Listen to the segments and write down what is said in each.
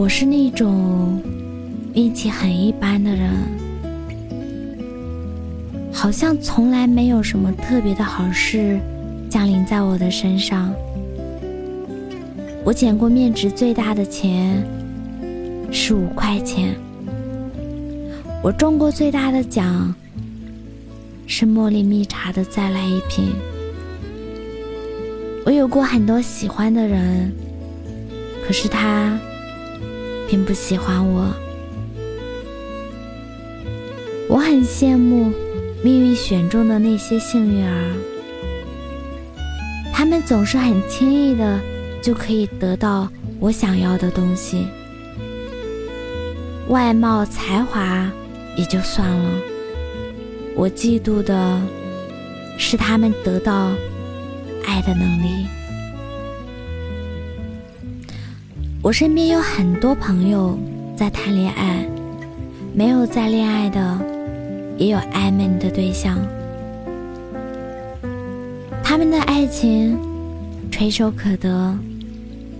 我是那种。运气很一般的人，好像从来没有什么特别的好事降临在我的身上。我捡过面值最大的钱是五块钱，我中过最大的奖是茉莉蜜茶的再来一瓶。我有过很多喜欢的人，可是他并不喜欢我。我很羡慕命运选中的那些幸运儿，他们总是很轻易的就可以得到我想要的东西，外貌才华也就算了，我嫉妒的是他们得到爱的能力。我身边有很多朋友在谈恋爱，没有在恋爱的。也有暧昧的对象，他们的爱情垂手可得，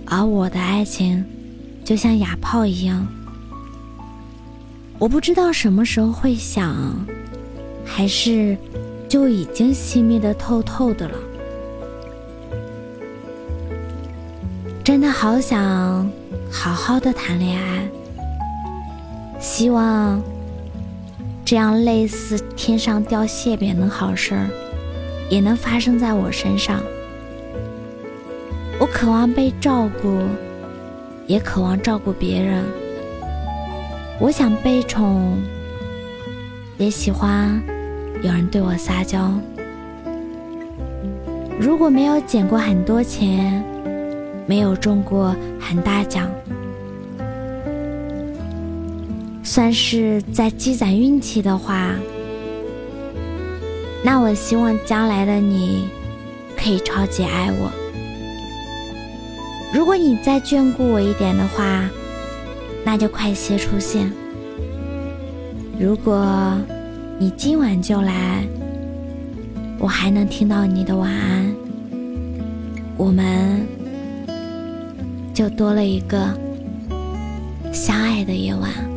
而我的爱情就像哑炮一样。我不知道什么时候会响，还是就已经熄灭的透透的了。真的好想好好的谈恋爱，希望。这样类似天上掉馅饼的好事儿，也能发生在我身上。我渴望被照顾，也渴望照顾别人。我想被宠，也喜欢有人对我撒娇。如果没有捡过很多钱，没有中过很大奖。算是在积攒运气的话，那我希望将来的你可以超级爱我。如果你再眷顾我一点的话，那就快些出现。如果你今晚就来，我还能听到你的晚安，我们就多了一个相爱的夜晚。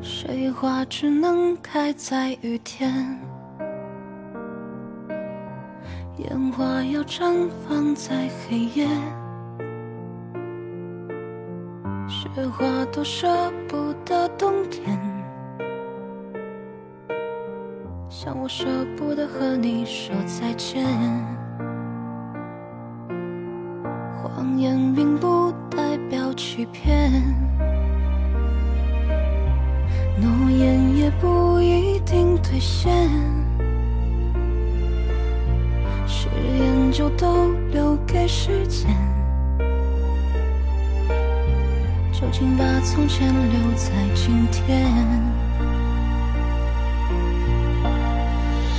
水花只能开在雨天，烟花要绽放在黑夜，雪花都舍不得冬天，像我舍不得和你说再见。谎言并不代表欺骗。诺言也不一定兑现，誓言就都留给时间。究竟把从前留在今天？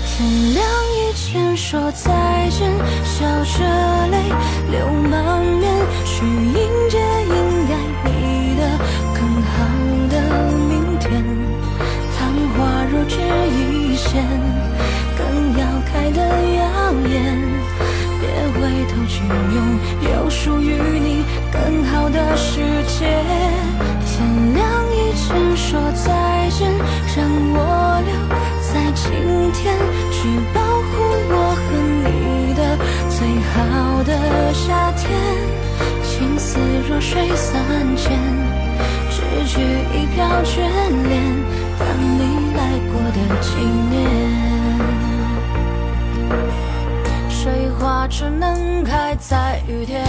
天亮以前说再见，笑着泪流满面，去迎接应该你的更好的。天昙花若只一现更要开得耀眼。别回头去拥有属于你更好的世界。天亮以前说再见让我留在今天去保护我和你的最好的夏天。情丝若水三千失去一瓢眷恋，当你来过的纪念。水花只能开在雨天。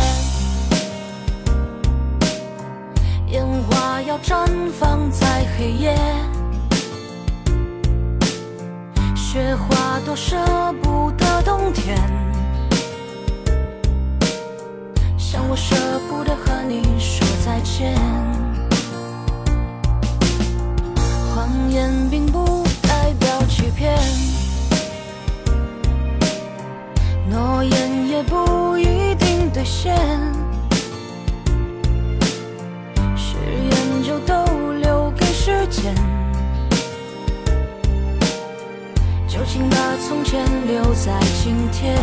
烟花要绽放在黑夜，雪花多舍不得冬天，像我舍不得和你说再见。言并不代表欺骗，诺言也不一定兑现。誓言就都留给时间，就请把从前留在今。天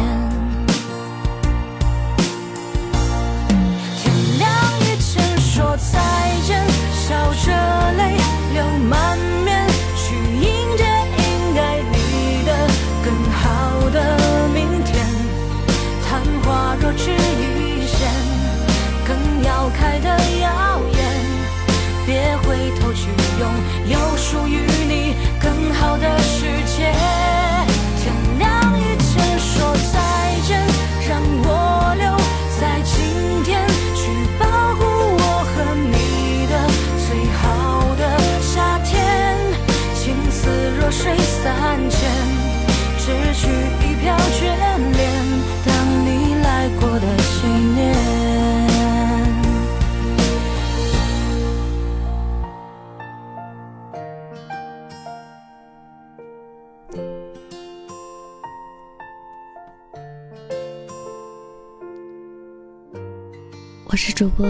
我是主播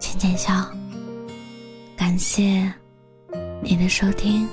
浅浅笑，感谢你的收听。